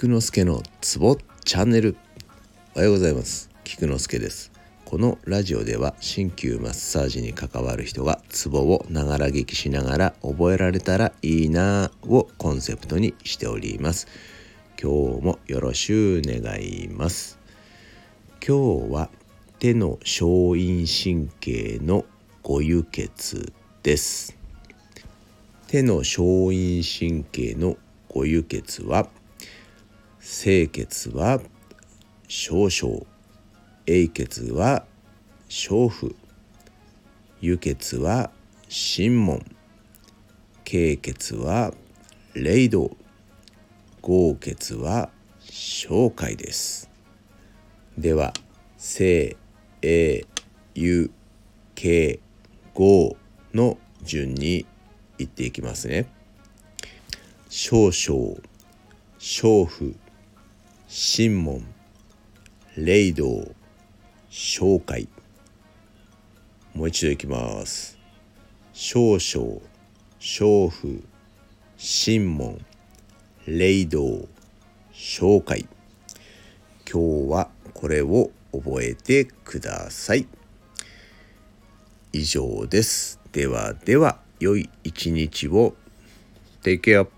菊之助のツボチャンネル。おはようございます。菊之助です。このラジオでは鍼灸マッサージに関わる人がツボをながら聞きしながら覚えられたらいいなをコンセプトにしております。今日もよろしゅう願います。今日は手の小陰神経のご輸血です。手の小陰神経のご輸血は清血は少々英血は小腹輸血は心門経血は霊道合血は小海ですでは清英輸経合の順に言っていきますね。少々、小婦、神門、霊道、小海。もう一度いきます。少々、小婦、神門、霊道、小海。今日はこれを覚えてください。以上です。ではでは。良い一日を。Take care.